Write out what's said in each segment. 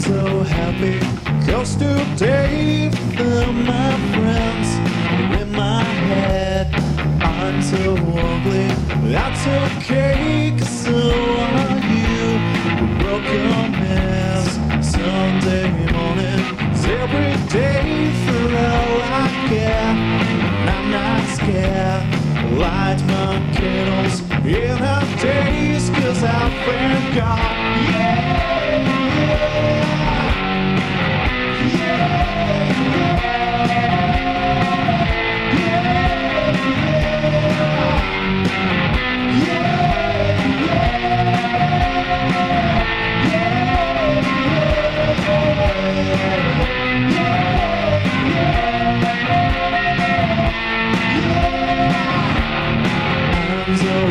so happy, cause today for my friends in my head. I'm so ugly, that's okay, cause so are you. We broke your mess Sunday morning, is every day for all I care. And I'm not scared, light my candles in our days, cause I thank God. Yeah!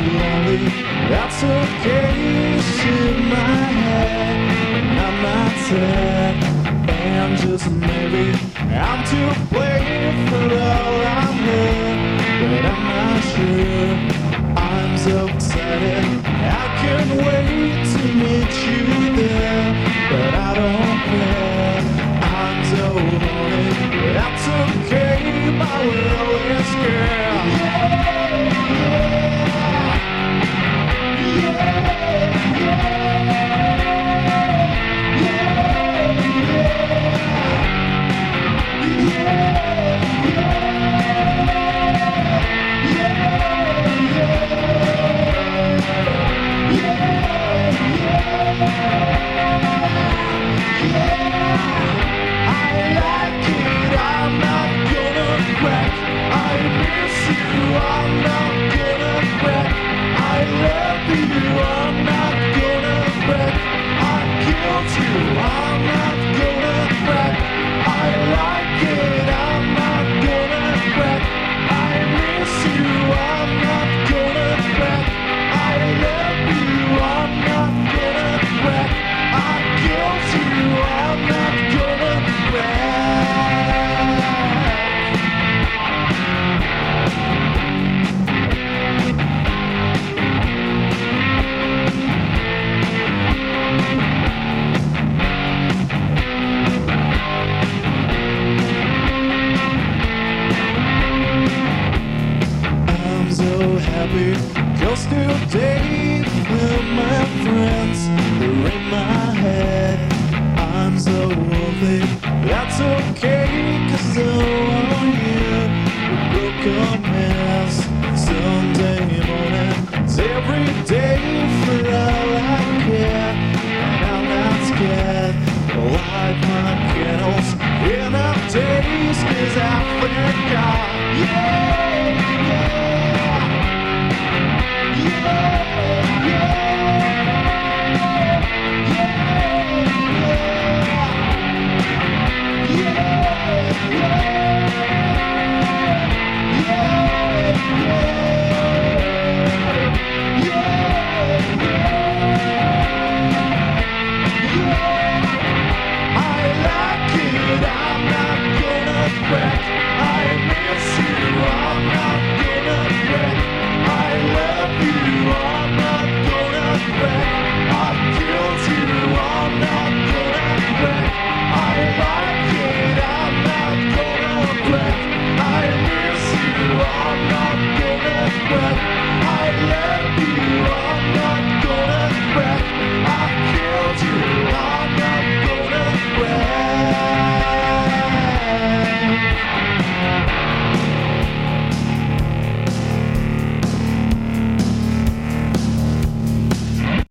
Lonely. That's okay. It's in my head. And I'm not sad. And just maybe I'm to blame for all I'm here. But I'm not sure. I'm so excited. I can't wait to meet you there. I'm happy Cause today with my friends. They're in my head. I'm so lonely. That's okay Cause so are you a mess. Sunday morning It's every day for all I care. And I'm not scared. Light my candles In our days Cause I God. Yeah I'm